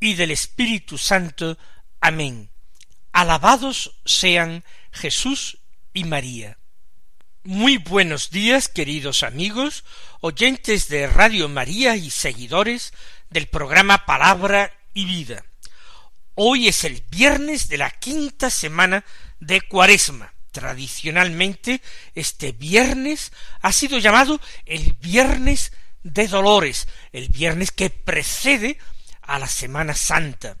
y del Espíritu Santo. Amén. Alabados sean Jesús y María. Muy buenos días, queridos amigos, oyentes de Radio María y seguidores del programa Palabra y Vida. Hoy es el viernes de la quinta semana de Cuaresma. Tradicionalmente, este viernes ha sido llamado el viernes de dolores, el viernes que precede a la Semana Santa.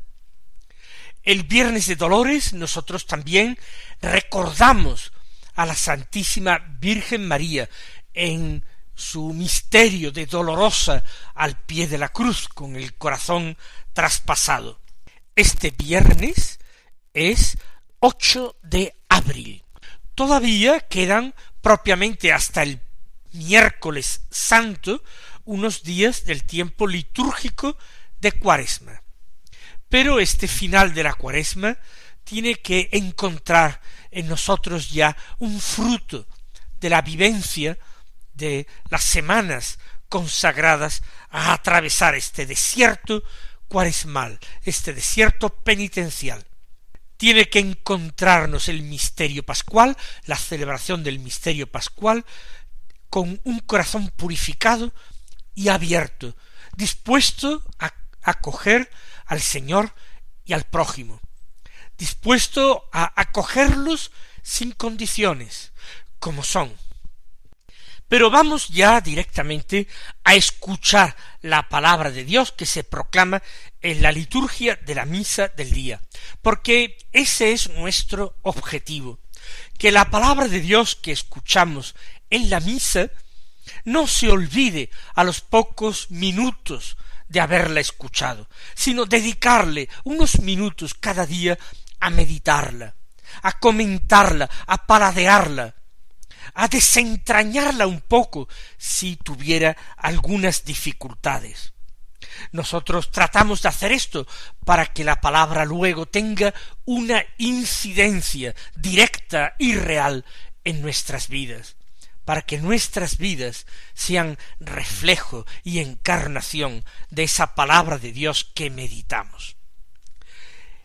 El viernes de dolores nosotros también recordamos a la Santísima Virgen María en su misterio de dolorosa al pie de la cruz con el corazón traspasado. Este viernes es 8 de abril. Todavía quedan propiamente hasta el miércoles santo unos días del tiempo litúrgico de Cuaresma. Pero este final de la Cuaresma tiene que encontrar en nosotros ya un fruto de la vivencia de las semanas consagradas a atravesar este desierto cuaresmal, este desierto penitencial. Tiene que encontrarnos el misterio pascual, la celebración del misterio pascual, con un corazón purificado y abierto, dispuesto a acoger al Señor y al prójimo, dispuesto a acogerlos sin condiciones, como son. Pero vamos ya directamente a escuchar la palabra de Dios que se proclama en la liturgia de la misa del día, porque ese es nuestro objetivo, que la palabra de Dios que escuchamos en la misa no se olvide a los pocos minutos de haberla escuchado, sino dedicarle unos minutos cada día a meditarla, a comentarla, a paladearla, a desentrañarla un poco si tuviera algunas dificultades. Nosotros tratamos de hacer esto para que la palabra luego tenga una incidencia directa y real en nuestras vidas para que nuestras vidas sean reflejo y encarnación de esa palabra de Dios que meditamos.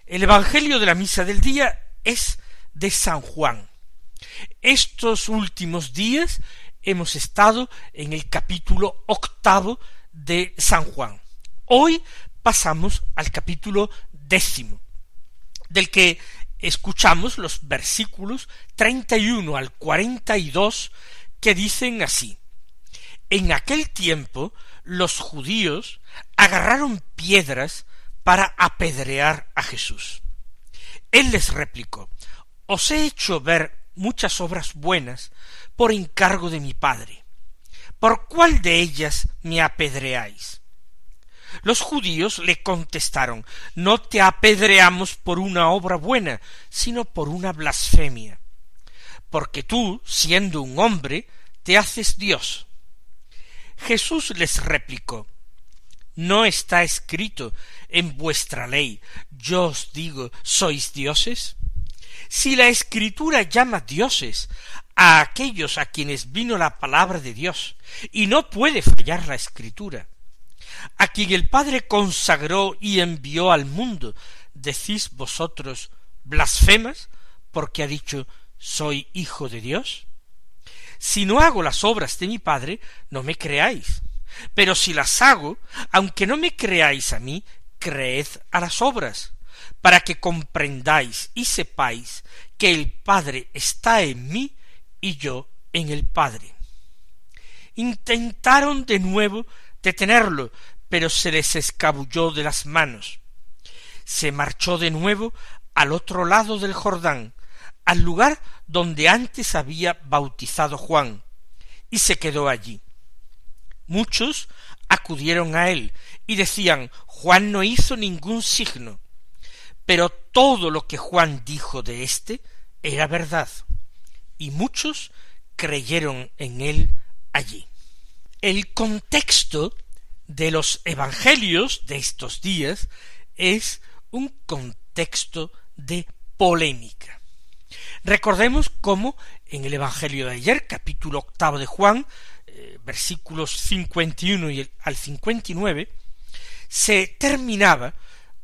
El Evangelio de la Misa del Día es de San Juan. Estos últimos días hemos estado en el capítulo octavo de San Juan. Hoy pasamos al capítulo décimo, del que escuchamos los versículos treinta y uno al cuarenta y dos que dicen así En aquel tiempo los judíos agarraron piedras para apedrear a Jesús. Él les replicó Os he hecho ver muchas obras buenas por encargo de mi Padre. ¿Por cuál de ellas me apedreáis? Los judíos le contestaron No te apedreamos por una obra buena, sino por una blasfemia porque tú, siendo un hombre, te haces Dios. Jesús les replicó, ¿no está escrito en vuestra ley, yo os digo, sois dioses? Si la escritura llama dioses a aquellos a quienes vino la palabra de Dios, y no puede fallar la escritura, a quien el Padre consagró y envió al mundo, decís vosotros blasfemas, porque ha dicho ¿Soy hijo de Dios? Si no hago las obras de mi Padre, no me creáis. Pero si las hago, aunque no me creáis a mí, creed a las obras, para que comprendáis y sepáis que el Padre está en mí y yo en el Padre. Intentaron de nuevo detenerlo, pero se les escabulló de las manos. Se marchó de nuevo al otro lado del Jordán, al lugar donde antes había bautizado Juan, y se quedó allí. Muchos acudieron a él y decían Juan no hizo ningún signo, pero todo lo que Juan dijo de éste era verdad, y muchos creyeron en él allí. El contexto de los evangelios de estos días es un contexto de polémica. Recordemos cómo en el Evangelio de ayer, capítulo octavo de Juan, eh, versículos 51 y al 59, se terminaba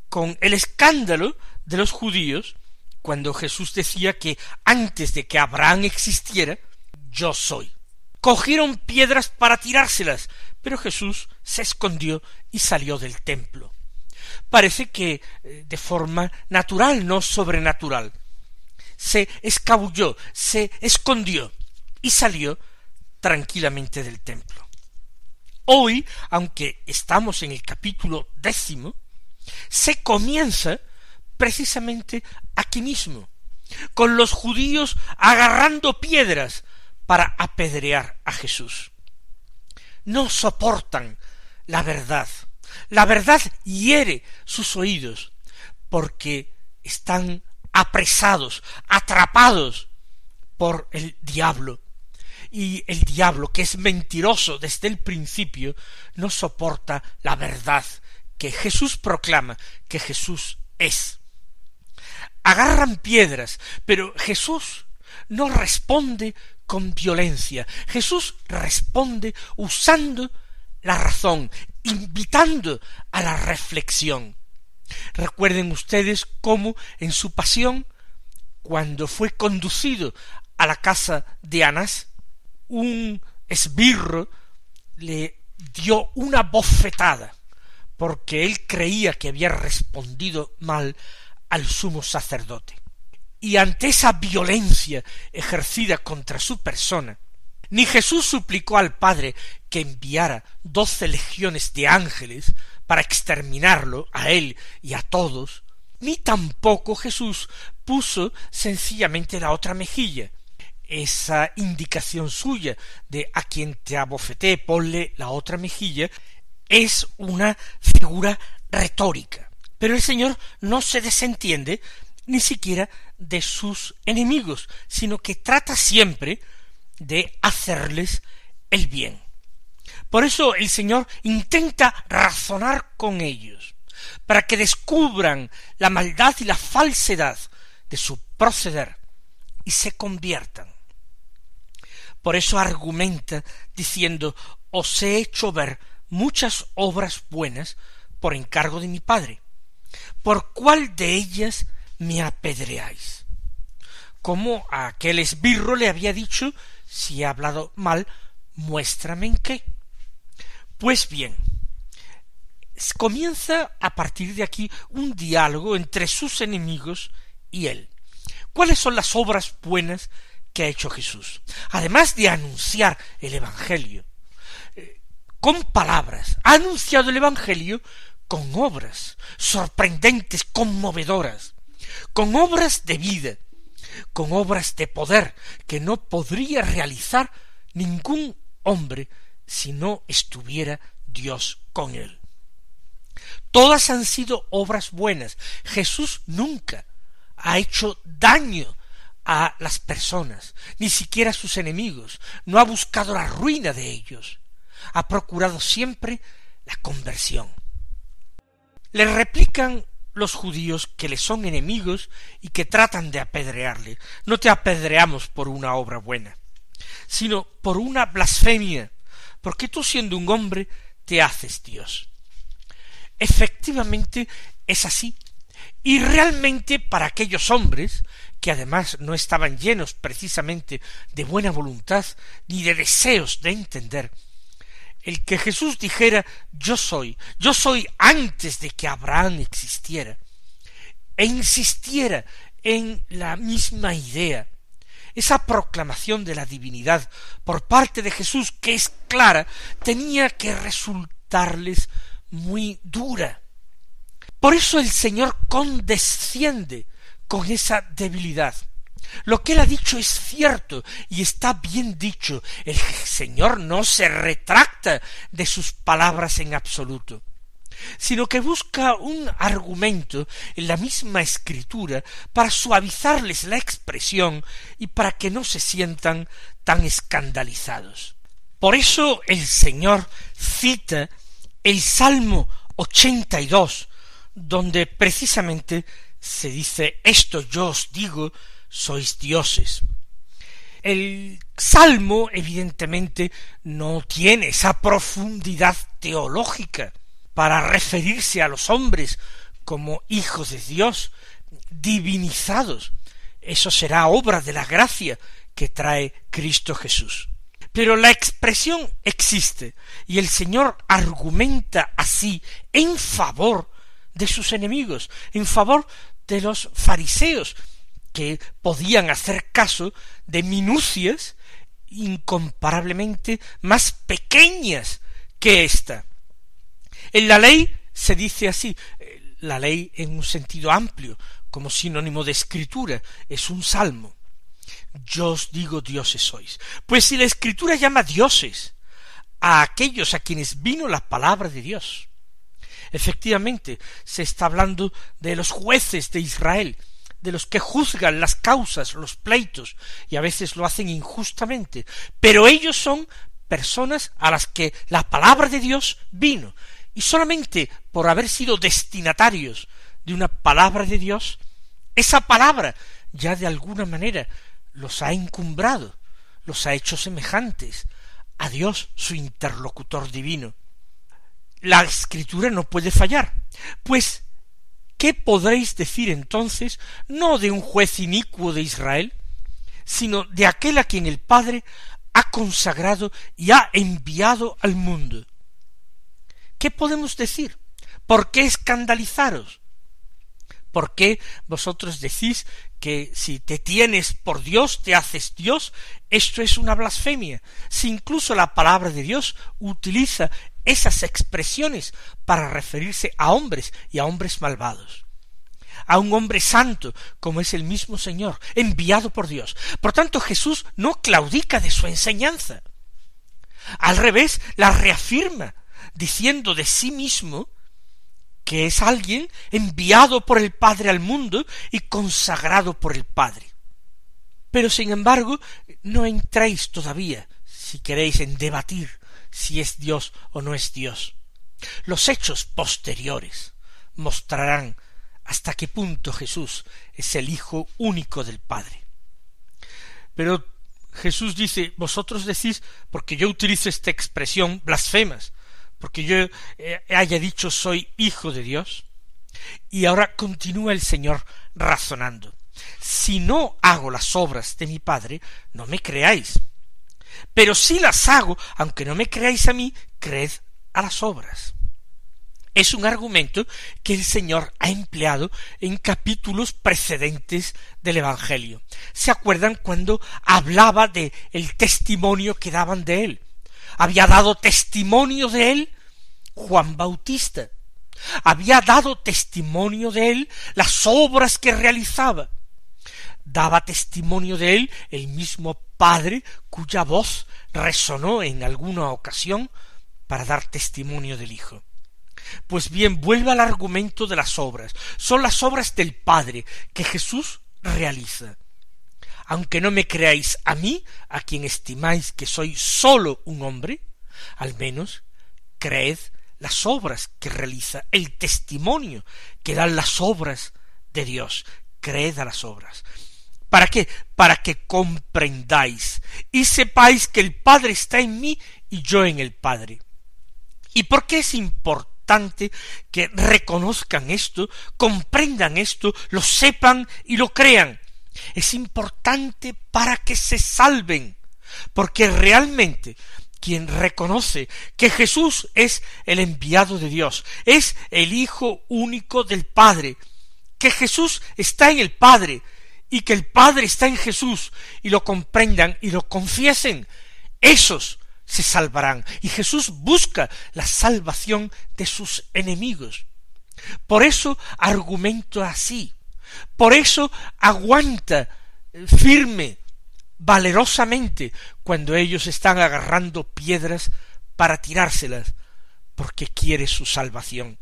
con el escándalo de los judíos cuando Jesús decía que antes de que Abraham existiera, yo soy. Cogieron piedras para tirárselas, pero Jesús se escondió y salió del templo. Parece que eh, de forma natural, no sobrenatural. Se escabulló, se escondió y salió tranquilamente del templo. Hoy, aunque estamos en el capítulo décimo, se comienza precisamente aquí mismo, con los judíos agarrando piedras para apedrear a Jesús. No soportan la verdad. La verdad hiere sus oídos porque están apresados, atrapados por el diablo. Y el diablo, que es mentiroso desde el principio, no soporta la verdad que Jesús proclama, que Jesús es. Agarran piedras, pero Jesús no responde con violencia. Jesús responde usando la razón, invitando a la reflexión. Recuerden ustedes cómo en su pasión, cuando fue conducido a la casa de Anás, un esbirro le dio una bofetada, porque él creía que había respondido mal al sumo sacerdote. Y ante esa violencia ejercida contra su persona, ni Jesús suplicó al Padre que enviara doce legiones de ángeles para exterminarlo a él y a todos, ni tampoco Jesús puso sencillamente la otra mejilla. Esa indicación suya de a quien te abofeté ponle la otra mejilla es una figura retórica. Pero el Señor no se desentiende ni siquiera de sus enemigos, sino que trata siempre de hacerles el bien. Por eso el Señor intenta razonar con ellos, para que descubran la maldad y la falsedad de su proceder y se conviertan. Por eso argumenta diciendo, os he hecho ver muchas obras buenas por encargo de mi Padre. ¿Por cuál de ellas me apedreáis. Como a aquel esbirro le había dicho, si he hablado mal, muéstrame en qué. Pues bien, comienza a partir de aquí un diálogo entre sus enemigos y él. ¿Cuáles son las obras buenas que ha hecho Jesús? Además de anunciar el Evangelio, eh, con palabras, ha anunciado el Evangelio con obras sorprendentes, conmovedoras, con obras de vida, con obras de poder que no podría realizar ningún hombre si no estuviera Dios con él. Todas han sido obras buenas. Jesús nunca ha hecho daño a las personas, ni siquiera a sus enemigos, no ha buscado la ruina de ellos, ha procurado siempre la conversión. Le replican los judíos que le son enemigos y que tratan de apedrearle. No te apedreamos por una obra buena, sino por una blasfemia, porque tú siendo un hombre te haces Dios. Efectivamente es así. Y realmente para aquellos hombres, que además no estaban llenos precisamente de buena voluntad ni de deseos de entender, el que Jesús dijera yo soy, yo soy antes de que Abraham existiera, e insistiera en la misma idea, esa proclamación de la divinidad por parte de Jesús, que es clara, tenía que resultarles muy dura. Por eso el Señor condesciende con esa debilidad. Lo que él ha dicho es cierto y está bien dicho. El Señor no se retracta de sus palabras en absoluto. Sino que busca un argumento en la misma escritura para suavizarles la expresión y para que no se sientan tan escandalizados. Por eso el Señor cita el Salmo 82, donde precisamente se dice esto yo os digo, sois dioses. El Salmo, evidentemente, no tiene esa profundidad teológica para referirse a los hombres como hijos de Dios, divinizados. Eso será obra de la gracia que trae Cristo Jesús. Pero la expresión existe y el Señor argumenta así en favor de sus enemigos, en favor de los fariseos, que podían hacer caso de minucias incomparablemente más pequeñas que ésta. En la ley se dice así, la ley en un sentido amplio, como sinónimo de escritura, es un salmo. Yo os digo dioses sois. Pues si la escritura llama dioses a aquellos a quienes vino la palabra de Dios, efectivamente se está hablando de los jueces de Israel, de los que juzgan las causas, los pleitos, y a veces lo hacen injustamente, pero ellos son personas a las que la palabra de Dios vino, y solamente por haber sido destinatarios de una palabra de Dios, esa palabra ya de alguna manera los ha encumbrado, los ha hecho semejantes a Dios, su interlocutor divino. La escritura no puede fallar, pues ¿Qué podréis decir entonces no de un juez inicuo de Israel, sino de aquel a quien el Padre ha consagrado y ha enviado al mundo? ¿Qué podemos decir? ¿Por qué escandalizaros? ¿Por qué vosotros decís que si te tienes por Dios, te haces Dios? Esto es una blasfemia. Si incluso la palabra de Dios utiliza esas expresiones para referirse a hombres y a hombres malvados a un hombre santo, como es el mismo Señor, enviado por Dios. Por tanto, Jesús no claudica de su enseñanza. Al revés, la reafirma, diciendo de sí mismo que es alguien enviado por el Padre al mundo y consagrado por el Padre. Pero sin embargo, no entréis todavía, si queréis, en debatir si es Dios o no es Dios. Los hechos posteriores mostrarán hasta qué punto Jesús es el Hijo único del Padre. Pero Jesús dice, vosotros decís, porque yo utilizo esta expresión, blasfemas, porque yo eh, haya dicho soy hijo de Dios. Y ahora continúa el Señor razonando. Si no hago las obras de mi Padre, no me creáis. Pero si las hago, aunque no me creáis a mí, creed a las obras. Es un argumento que el Señor ha empleado en capítulos precedentes del Evangelio. ¿Se acuerdan cuando hablaba de el testimonio que daban de él? Había dado testimonio de él Juan Bautista. Había dado testimonio de él las obras que realizaba daba testimonio de él el mismo Padre cuya voz resonó en alguna ocasión para dar testimonio del Hijo. Pues bien, vuelve al argumento de las obras. Son las obras del Padre que Jesús realiza. Aunque no me creáis a mí, a quien estimáis que soy sólo un hombre, al menos creed las obras que realiza, el testimonio que dan las obras de Dios. Creed a las obras. ¿Para qué? Para que comprendáis y sepáis que el Padre está en mí y yo en el Padre. ¿Y por qué es importante que reconozcan esto, comprendan esto, lo sepan y lo crean? Es importante para que se salven, porque realmente quien reconoce que Jesús es el enviado de Dios, es el Hijo único del Padre, que Jesús está en el Padre, y que el Padre está en Jesús y lo comprendan y lo confiesen, esos se salvarán. Y Jesús busca la salvación de sus enemigos. Por eso argumento así. Por eso aguanta firme, valerosamente, cuando ellos están agarrando piedras para tirárselas, porque quiere su salvación.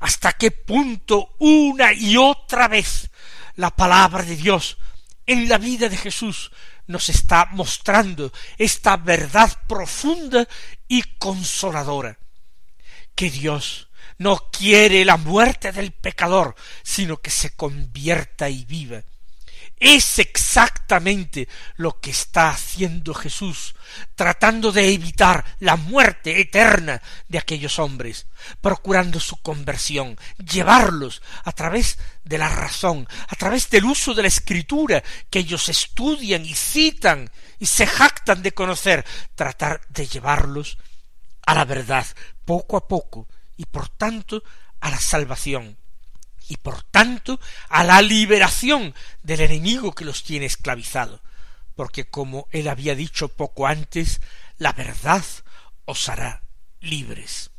hasta qué punto una y otra vez la palabra de Dios en la vida de Jesús nos está mostrando esta verdad profunda y consoladora, que Dios no quiere la muerte del pecador, sino que se convierta y viva. Es exactamente lo que está haciendo Jesús, tratando de evitar la muerte eterna de aquellos hombres, procurando su conversión, llevarlos a través de la razón, a través del uso de la escritura que ellos estudian y citan y se jactan de conocer, tratar de llevarlos a la verdad poco a poco y por tanto a la salvación y por tanto a la liberación del enemigo que los tiene esclavizado, porque como él había dicho poco antes, la verdad os hará libres.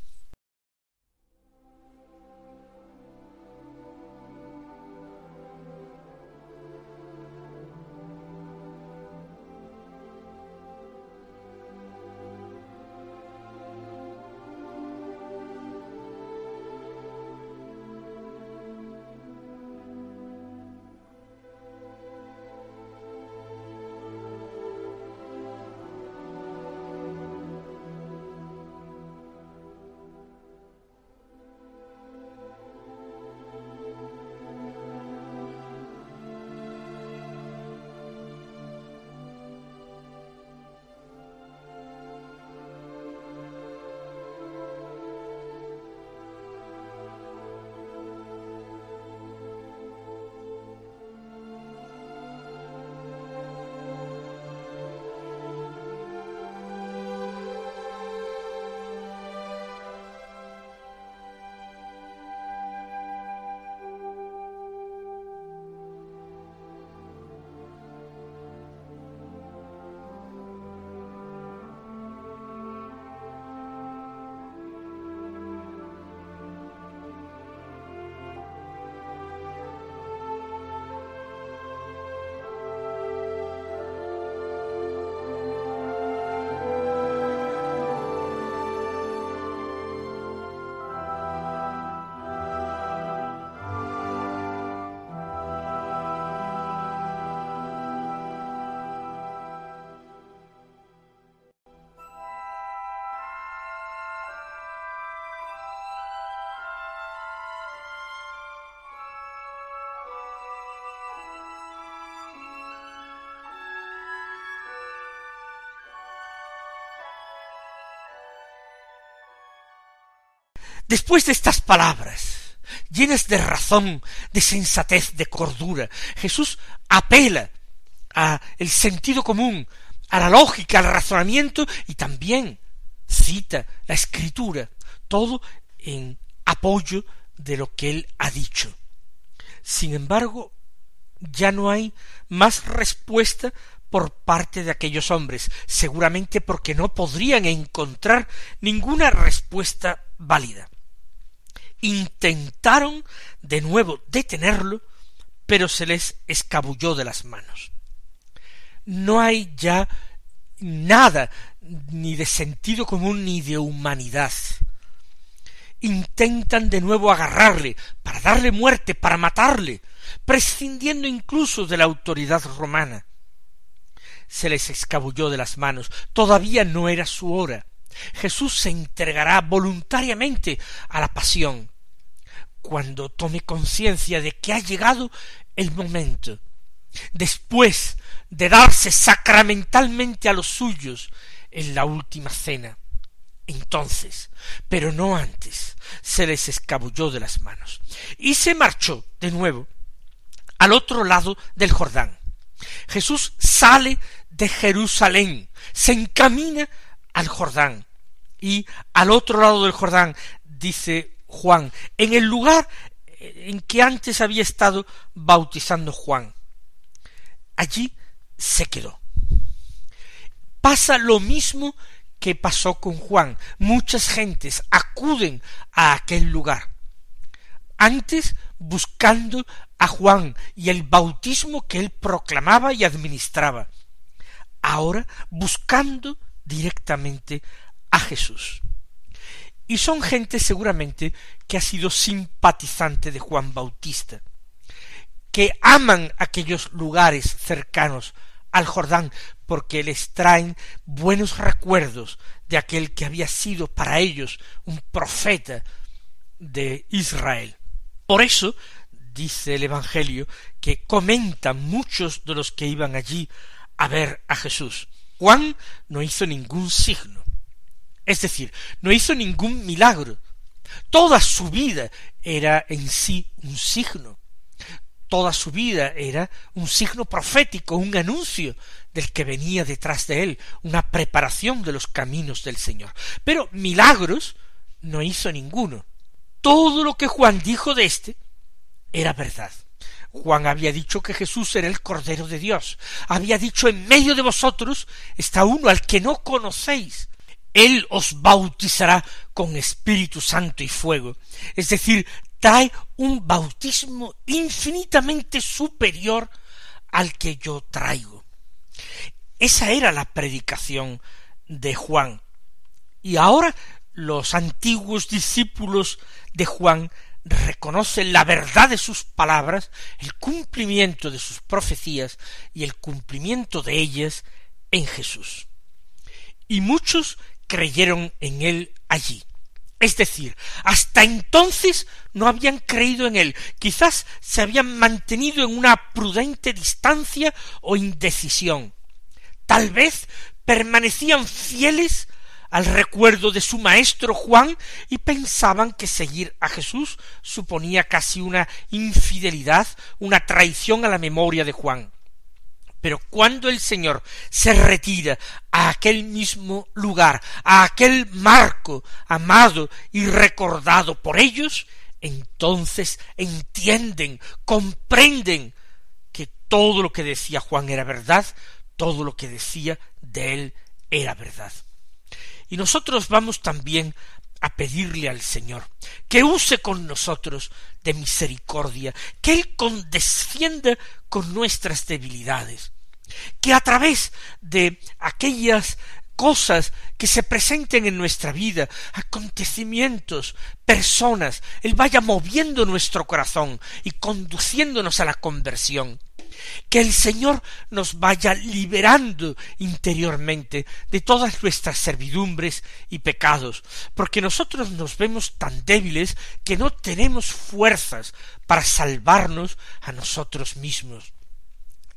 Después de estas palabras, llenas de razón, de sensatez, de cordura, Jesús apela a el sentido común, a la lógica, al razonamiento y también cita la escritura, todo en apoyo de lo que él ha dicho. Sin embargo, ya no hay más respuesta por parte de aquellos hombres, seguramente porque no podrían encontrar ninguna respuesta válida intentaron de nuevo detenerlo, pero se les escabulló de las manos. No hay ya nada ni de sentido común ni de humanidad. Intentan de nuevo agarrarle, para darle muerte, para matarle, prescindiendo incluso de la autoridad romana. Se les escabulló de las manos, todavía no era su hora. Jesús se entregará voluntariamente a la pasión, cuando tome conciencia de que ha llegado el momento, después de darse sacramentalmente a los suyos en la última cena. Entonces, pero no antes, se les escabulló de las manos y se marchó de nuevo al otro lado del Jordán. Jesús sale de Jerusalén, se encamina al Jordán y al otro lado del Jordán dice Juan, en el lugar en que antes había estado bautizando Juan. Allí se quedó. Pasa lo mismo que pasó con Juan. Muchas gentes acuden a aquel lugar. Antes buscando a Juan y el bautismo que él proclamaba y administraba. Ahora buscando directamente a Jesús. y son gente seguramente que ha sido simpatizante de Juan Bautista, que aman aquellos lugares cercanos al Jordán porque les traen buenos recuerdos de aquel que había sido para ellos un profeta de Israel. Por eso dice el Evangelio que comentan muchos de los que iban allí a ver a Jesús. Juan no hizo ningún signo, es decir, no hizo ningún milagro. Toda su vida era en sí un signo. Toda su vida era un signo profético, un anuncio del que venía detrás de él, una preparación de los caminos del Señor. Pero milagros no hizo ninguno. Todo lo que Juan dijo de éste era verdad. Juan había dicho que Jesús era el Cordero de Dios. Había dicho en medio de vosotros está uno al que no conocéis. Él os bautizará con Espíritu Santo y fuego. Es decir, trae un bautismo infinitamente superior al que yo traigo. Esa era la predicación de Juan. Y ahora los antiguos discípulos de Juan reconocen la verdad de sus palabras, el cumplimiento de sus profecías y el cumplimiento de ellas en Jesús. Y muchos creyeron en él allí. Es decir, hasta entonces no habían creído en él, quizás se habían mantenido en una prudente distancia o indecisión. Tal vez permanecían fieles al recuerdo de su maestro Juan y pensaban que seguir a Jesús suponía casi una infidelidad, una traición a la memoria de Juan. Pero cuando el Señor se retira a aquel mismo lugar, a aquel marco amado y recordado por ellos, entonces entienden, comprenden que todo lo que decía Juan era verdad, todo lo que decía de él era verdad. Y nosotros vamos también a pedirle al Señor que use con nosotros de misericordia, que Él condescienda con nuestras debilidades, que a través de aquellas cosas que se presenten en nuestra vida, acontecimientos, personas, Él vaya moviendo nuestro corazón y conduciéndonos a la conversión, que el Señor nos vaya liberando interiormente de todas nuestras servidumbres y pecados, porque nosotros nos vemos tan débiles que no tenemos fuerzas para salvarnos a nosotros mismos.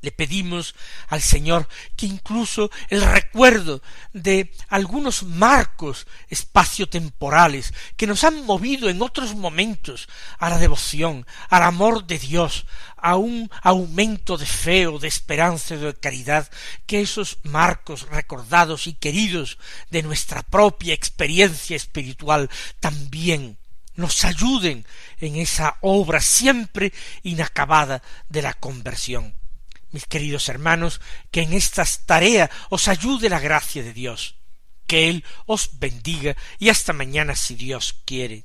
Le pedimos al Señor que incluso el recuerdo de algunos marcos espaciotemporales que nos han movido en otros momentos a la devoción, al amor de Dios, a un aumento de fe o de esperanza o de caridad, que esos marcos recordados y queridos de nuestra propia experiencia espiritual también nos ayuden en esa obra siempre inacabada de la conversión mis queridos hermanos, que en esta tarea os ayude la gracia de Dios, que Él os bendiga y hasta mañana si Dios quiere.